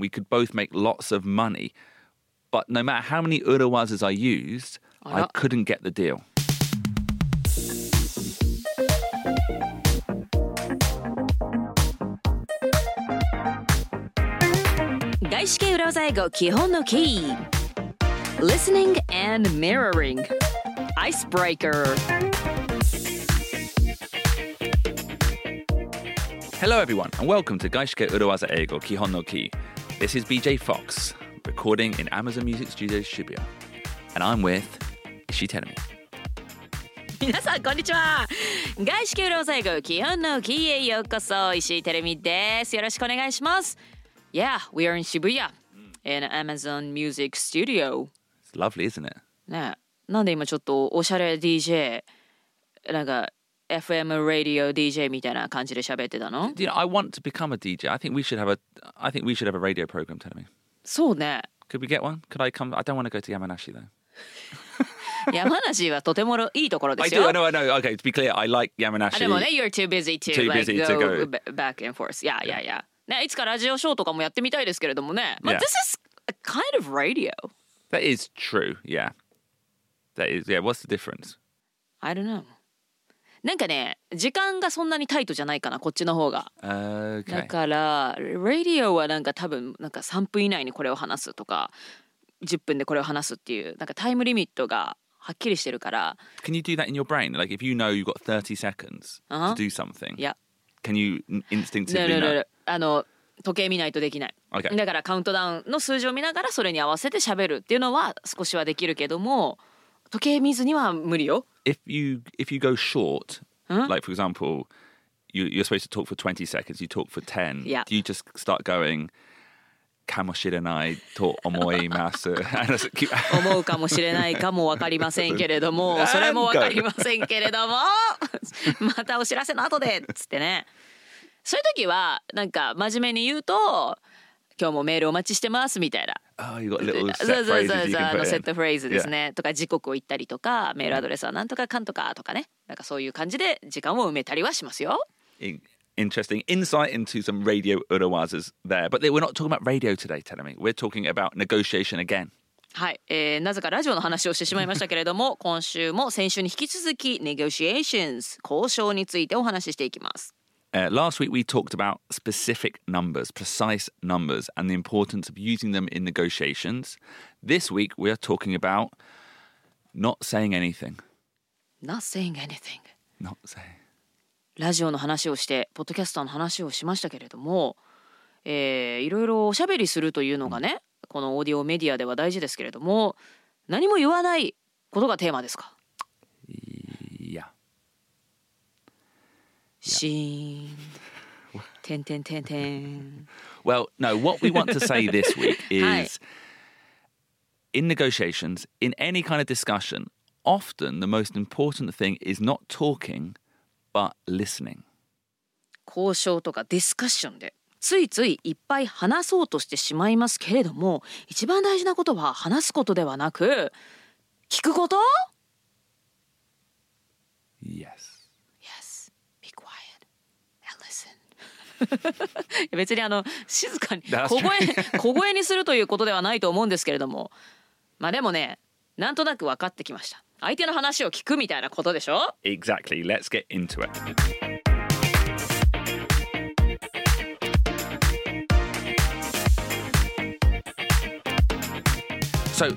We could both make lots of money. But no matter how many urawazas I used, I, couldn't get the deal. Listening and mirroring. Icebreaker. Hello, everyone, and welcome to Gaishike Urawaza Eigo Kihon no Ki. This is BJ Fox, recording in Amazon Music Studios Shibuya. And I'm with Ishii Tenami. 皆さんこんにちは外資系裏技英語基本のキーへようこそ石井てるみですよろしくお願いします Yeah, we are in Shibuya in Amazon Music Studio It's lovely, isn't it? ねなんで今ちょっとおしゃれ DJ なんか FM radio DJ みたいな感じで喋ってたの You know, I want to become a DJ. I think we should have a. I think we should have a radio program. Tenami, そうね could we get one? Could I come? I don't want to go to Yamanashi though. 山梨はとてもいいところで I す do. よ I know. I know. Okay, to be clear, I like あ Yamanashi. でもね、you're too busy to, Too like, busy to go go. ba- back and forth. Yeah, yeah, yeah. ね、いつかラジオショーとかもやってみたいですけれどもね。まあ、 Yeah. this is a kind of radio. That is true. Yeah. That is. Yeah. What's the difference? I don't know. なんかね、時間がそんなにタイトじゃないかな、こっちの方が。だ Okay. から、radio はなんか多分、なんか3分以内にこれを話すとか、10分でこれを話すっていう、なんかタイムリミットがはっきりしてるから、Can you do that in your brain? Like, if you know you've got thirty seconds Uh-huh. to do something, can you instinctively ね know? ねあの、時計見ないとできない。Okay. だからカウントダウンの数字を見ながらそれに合わせて喋るっていうのは少しはできるけども時計見ずには無理よ。If you if you go short, Huh? like for example, you, you're supposed to talk for twenty seconds. You talk for ten. Yeah. Do you just start going? かもしれないと思います。思うかもしれないかも分かりませんけれどもそれも分かりませんけれどもまたお知らせの後でっつってねそういう時はなんか真面目に言うと今日もメールお待ちしてますみたいな。そうそうそうそう、セットフレーズですね。とか時刻を言ったりとか、メールアドレスはなんとかかんとかとかね。なんかそういう感じで時間を埋めたりはしますよ。はい、えー、なぜかラジオの話をしてしまいましたけれども今週も先週に引き続きネゴシエーション交渉についてお話ししていきます。Uh, last week we talked about specific numbers, precise numbers, and the importance of using them in negotiations. This week we are talking about not saying anything. Not saying anything Not saying. ラジオの話をしてポッドキャスターの話をしましたけれども、えーいろいろおしゃべりするというのがねこのオーディオメディアでは大事ですけれども何も言わないことがテーマですか Yeah. シーン。てんてんてんてん。Well, no, what we want to say this week is in negotiations, in any kind of discussion, often the most important thing is not talking, but listening. 交渉とかディスカッションでついついいっぱい話そうとしてしまいますけれども一番大事なことは話すことではなく聞くこと. Yes, be quiet and listen 別にあの静かに小声 小声にするということではないと思うんですけれどもまあでもねなんとなく分かってきました相手の話を聞くみたいなことでしょ？Exactly. Let's get into it. So,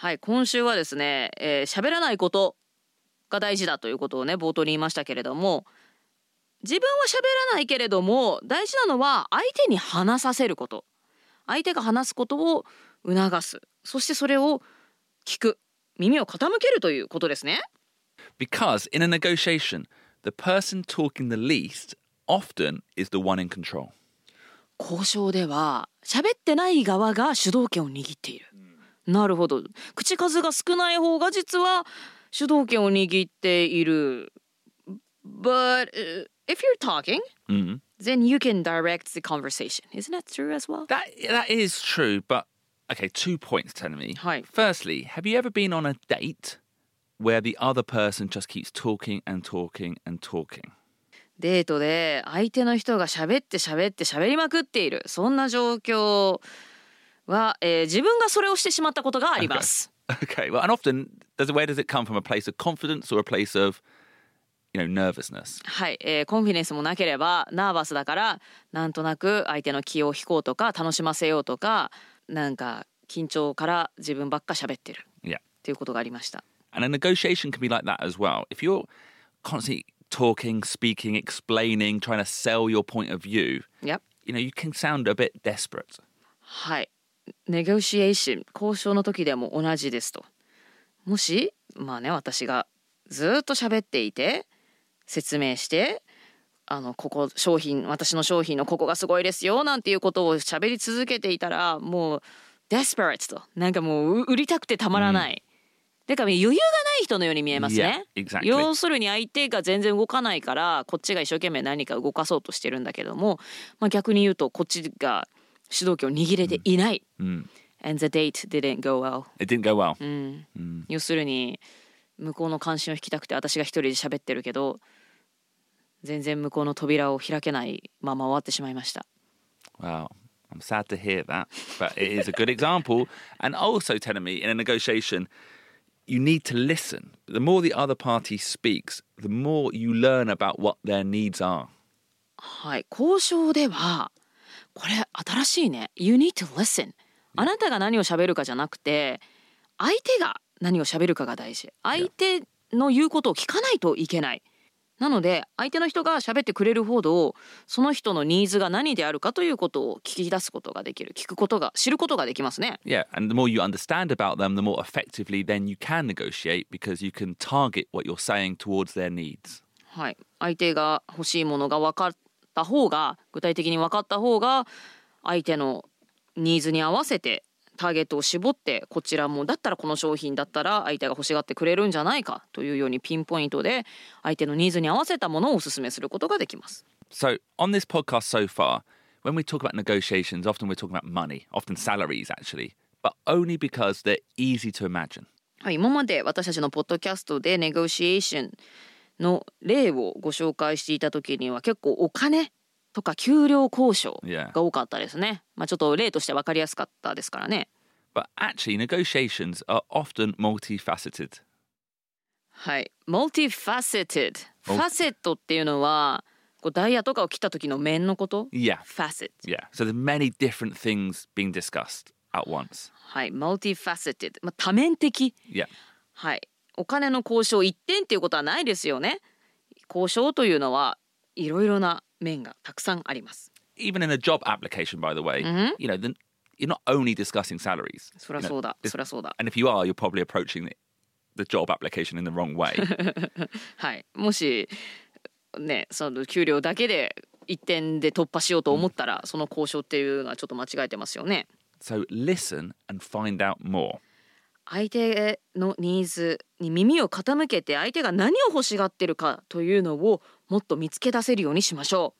はい、今週はですね、えー、喋らないことが大事だということをね冒頭に言いましたけれども自分は喋らないけれども大事なのは相手に話させること相手が話すことを促すそしてそれを聞く耳を傾けるということですね。交渉では喋ってない側が主導権を握っている。なるほど口数が少ない方が実は主導権を握っている But、uh, if you're talking Mhm. then you can direct the conversation isn't that true as well? That that is true, but okay, two points telling me. Hi. Firstly, have you ever been on a date where the other person just keeps talking and talking and talking. デートで相手の人が喋って喋って喋りまくっているそんな状況は、えー自分がそれをしてしまったことがあります。Okay, well, and often, does where does it come from? A place of confidence or a place of, you know, nervousness? はい、えーコンフィデンスもなければナーバスだからなんとなく相手の気を引こうとか楽しませようとかなんか緊張から自分ばっか喋ってる Yeah. っていうことがありました。And a negotiation can be like that as well. If you're constantly talking, speaking, explaining, trying to sell your point of view, いや you know, you can sound a bit desperate. はい。ネゴシエーション交渉の時でも同じですと。もしまあね私がずっと喋っていて説明してあのここ商品私の商品のここがすごいですよなんていうことを喋り続けていたらもう desperate となんかもうう売りたくてたまらない。だから余裕がない人のように見えますね。Yeah, exactly. 要するに相手が全然動かないからこっちが一生懸命何か動かそうとしてるんだけども、まあ、逆に言うとこっちが主導権を握れていない。And the date didn't go well. It didn't go well. 要するに向こうの関心を引きたくて私が一人で喋ってるけど全然向こうの扉を開けないまま終わってしまいました。Wow. I'm sad to hear that, but it is a good example. And also telling me in a negotiation, you need to listen. The more the other party speaks, the more you learn about what their needs are. はい、交渉ではこれ新しいね。You need to listen. あなたが何を喋るかじゃなくて相手が何を喋るかが大事。相手の言うことを聞かないといけない。なので相手の人が喋ってくれるほどその人のニーズが何であるかということを聞き出すことができる聞くことが知ることができますね。Yeah, and the more you understand about them, the more effectively then you can negotiate because you can target what you're saying towards their needs. はい、相手が欲しいものが分かった方が具体的に分かった方が相手のニーズに合わせてターゲットを絞ってこちらもだったらこの商品だったら相手が欲しがってくれるんじゃないかというようにピンポイントで相手のニーズに合わせたものをお勧めすることができます。So, on this podcast so far, when we talk about negotiations, often we're talking about money, often salaries actually, but only because they're easy to imagine. はい、今まで私たちのポッドキャストでネゴシエーションの例をご紹介していた時には結構お金とか給料交渉.が多かったですね。まあちょっと例として分かりやすかったですからね。But actually, negotiations are often multifaceted. はい、multifaceted。ファセットっていうのはこうダイヤとかを切った時の面のこと。Yeah. facet。Yeah. So, there's many different things being discussed at once. はい、multifaceted。まあ多面的。Yeah. はい。お金の交渉一点っていうことはないですよね。交渉というのはいろいろな面がたくさんあります。Even in a job application, by the way, you know, the, you're not only discussing salaries. そりゃ you know, そうだ。this- そりゃそうだ。and if you are, you're probably approaching the, the job application in the wrong way. はい。もしね、その給料だけで一点で突破しようと思ったら、その交渉っていうのはちょっと間違えてますよね。so, listen and find out more. 相手のニーズに耳を傾けて相手が何を欲しがってるかというのをもっと見つけ出せるようにしましょ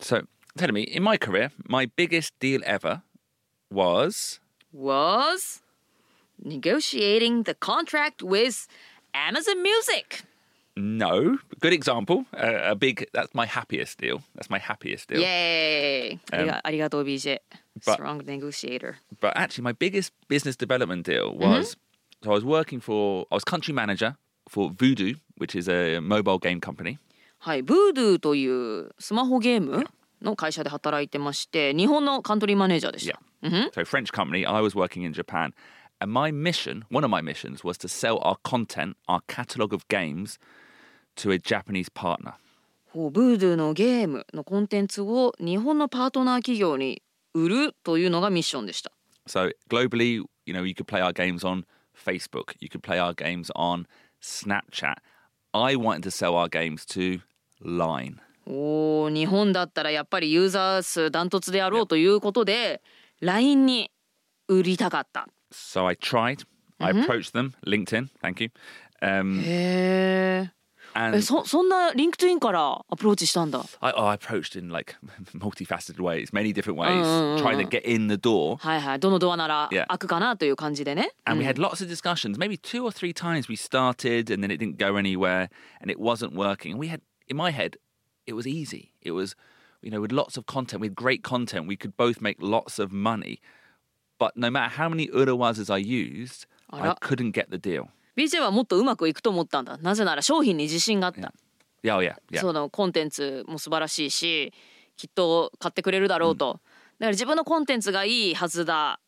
So, tell me, in my career, my biggest deal ever was う。was negotiating the contract with Amazon Music. no. Good example. Uh, a big, that's my happiest deal. That's my happiest deal. イエーイありがありがとう BJ。But- Strong negotiator. But actually, my biggest business development deal was so I was working for, I was country manager for Voodoo, which is a mobile game company. はい、Voodoo というスマホゲームの会社で働いてまして、日本のカントリーマネージャーでした。So, French company, I was working in Japan. And my mission, one of my missions, was to sell our content, our catalogue of games, to a Japanese partner. ほう Voodoo のゲームのコンテンツを日本のパートナー企業に売るというのがミッションでした。So, globally, you know, you could play our games on Facebook, you could play our games on Snapchat. I wanted to sell our games to Line. おー日本だったらやっぱりユーザー数ダントツであろうということで LINE に売りたかった。So, I tried, I approached them, LinkedIn, thank you. Um, へえ。And えそそんなリンクトインからアプローチしたんだ I, oh, I approached in like multifaceted ways, many different ways, Mm, mm, trying to mm. get in the door. はいはいどのドアなら Yeah. 開くかなという感じでね And we had lots of discussions. Maybe two or three times we started and then it didn't go anywhere and it wasn't working. And we had, in my head, it was easy. It was, you know, with lots of content, with great content, we could both make lots of money. But no matter how many urawazas I used, I Ara. couldn't get the deal. BJ はもっとうまくいくと思ったんだ。なぜなら商品に自信があった、Yeah, oh, yeah, yeah. そのコンテンツも素晴らしいしきっと買ってくれるだろうと、だから自分のコンテンツがいいはずだ。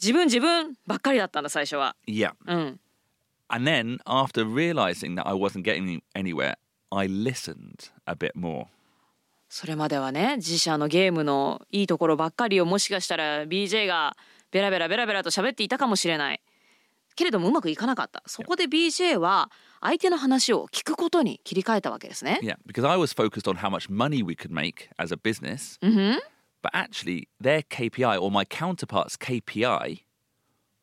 自分自分ばっかりだったんだ最初は。yeah. うん。And then after realizing that I wasn't getting anywhere, I listened a bit more. それまではね自社のゲームのいいところばっかりをもしかしたら BJ がベラベラベラベラと喋っていたかもしれないけれどもうまくいかなかったそこで BJ は相手の話を聞くことに切り替えたわけですね Yeah, because I was focused on how much money we could make as a business. Mm-hmm. But actually, their KPI or my counterpart's KPI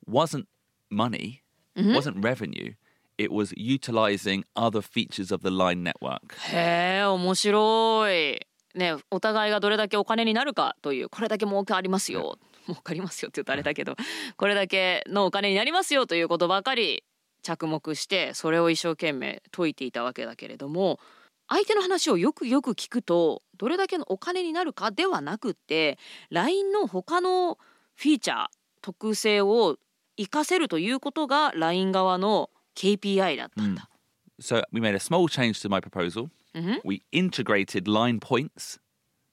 wasn't money, Mm-hmm. wasn't revenue. It was utilizing other features of the line network. へえ面白いねお互いがどれだけお金になるかというこれだけ儲かりますよ儲かりますよって言うとあれだけどこれだけのお金になりますよということばかり着目してそれを一生懸命解いていたわけだけれども相手の話をよくよく聞くとどれだけのお金になるかではなくって LINE の他のフィーチャー特性を活かせるということが LINE 側の KPI だったんだ。So we made a small change to my proposal. Mm-hmm. We integrated line points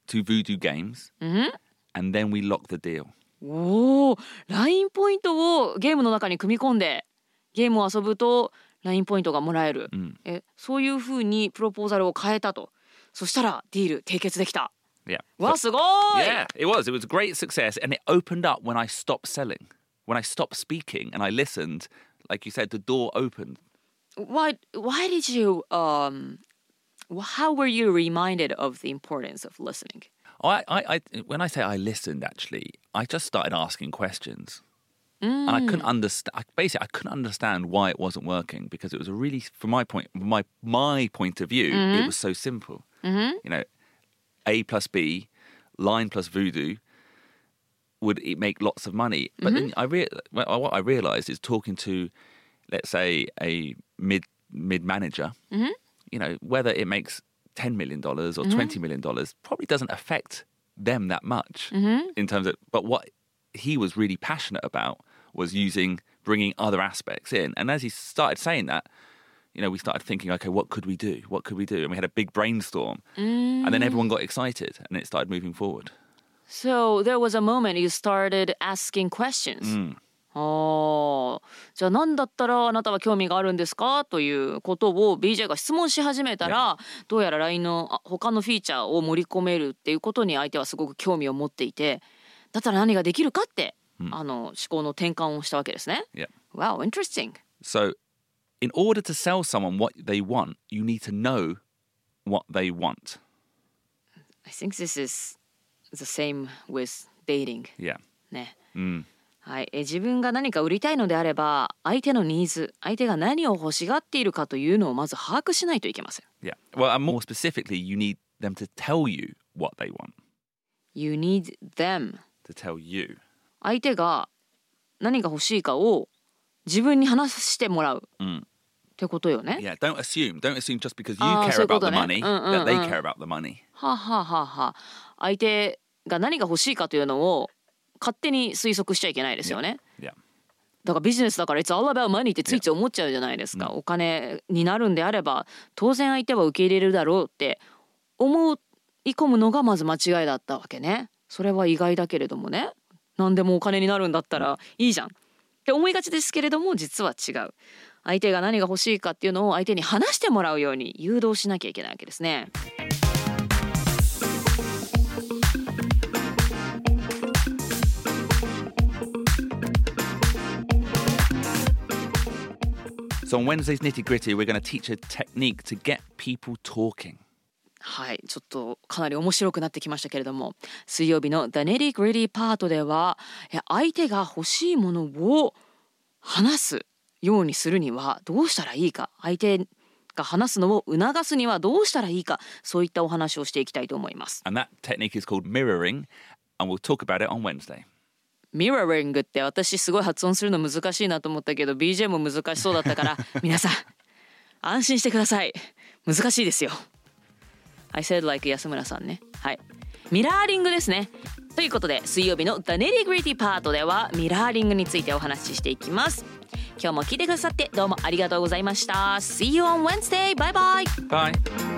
to Voodoo Games, Mm-hmm. and then we locked the deal. おお、ラインポイントをゲームの中に組み込んでゲームを遊ぶとラインポイントがもらえる、えそういうふうにプロポーザルを変えたとそしたらディール締結できた Yeah. わすごい Yeah, it was. It was a great success, and it opened up when I stopped selling. When I stopped speaking and I listened, like you said, the door opened. why why did you um how were you reminded of the importance of listening I, I, I, when I say I listened, actually, I just started asking questions, and I couldn't mm. understand. Basically, I couldn't understand why it wasn't working because it was a really, from my point, my my point of view, it mm-hmm. was so simple. Mm-hmm. You know, A plus B, line plus voodoo. Would it make lots of money? But then mm-hmm. I rea- well, what I realized is talking to, let's say, a mid mid manager. You know, whether it makes ten million dollars or twenty million dollars probably doesn't affect them that much mm-hmm. in terms of. But what he was really passionate about was using bringing other aspects in. And as he started saying that, you know, we started thinking, okay, what could we do? What could we do? And we had a big brainstorm, and then mm. everyone got excited, and it started moving forward. So there was a moment you started asking questions. Mm. ああじゃあ何だったらあなたは興味があるんですかということを BJ が質問し始めたらどうやら LINE のあ他のフィーチャーを盛り込めるっていうことに相手はすごく興味を持っていてだったら何ができるかって、あの思考の転換をしたわけですね。Yeah. Wow, interesting. So, in order to sell someone what they want, you need to know what they want. I think this is the same with dating. Yeah. ね。Mm. はい、え自分が何か売りたいのであれば相手のニーズ相手が何を欲しがっているかというのをまず把握しないといけません。Yeah. Well, and more specifically, you need them to tell you what they want. You need them To tell you. 相手が何が欲しいかを自分に話してもらう、うんってことよね。Yeah. Don't assume. Don't assume just because you care about と the ね。money that they care about the money. はあ、はあはあはあ、相手が何が欲しいかというのを勝手に推測しちゃいけないですよね。Yeah. だからビジネスだから It's all about money ってついつい思っちゃうじゃないですか、お金になるんであれば当然相手は受け入れるだろうって思い込むのがまず間違いだったわけね。それは意外だけれどもね。何でもお金になるんだったらいいじゃん。って思いがちですけれども実は違う。相手が何が欲しいかっていうのを相手に話してもらうように誘導しなきゃいけないわけですね So on Wednesday's nitty gritty, we're going to teach a technique to get people talking. はいちょっとかなり面白くなってきましたけれども水曜日の「The Nitty Gritty パート」ではえ相手が欲しいものを話すようにするにはどうしたらいいか相手か話すのを促すにはどうしたらいいかそういったお話をしていきたいと思います And that technique is called mirroring, and we'll talk about it on Wednesday. ミラーリングって私すごい発音するの難しいなと思ったけど BJ も難しそうだったから 皆さん安心してください。難しいですよ。I said like 安村さんね。はい。ミラーリングですね。ということで水曜日の The Nitty Gritty パートではミラーリングについてお話ししていきます。今日も聞いてくださってどうもありがとうございました。See you on Wednesday! バイバイ。Bye.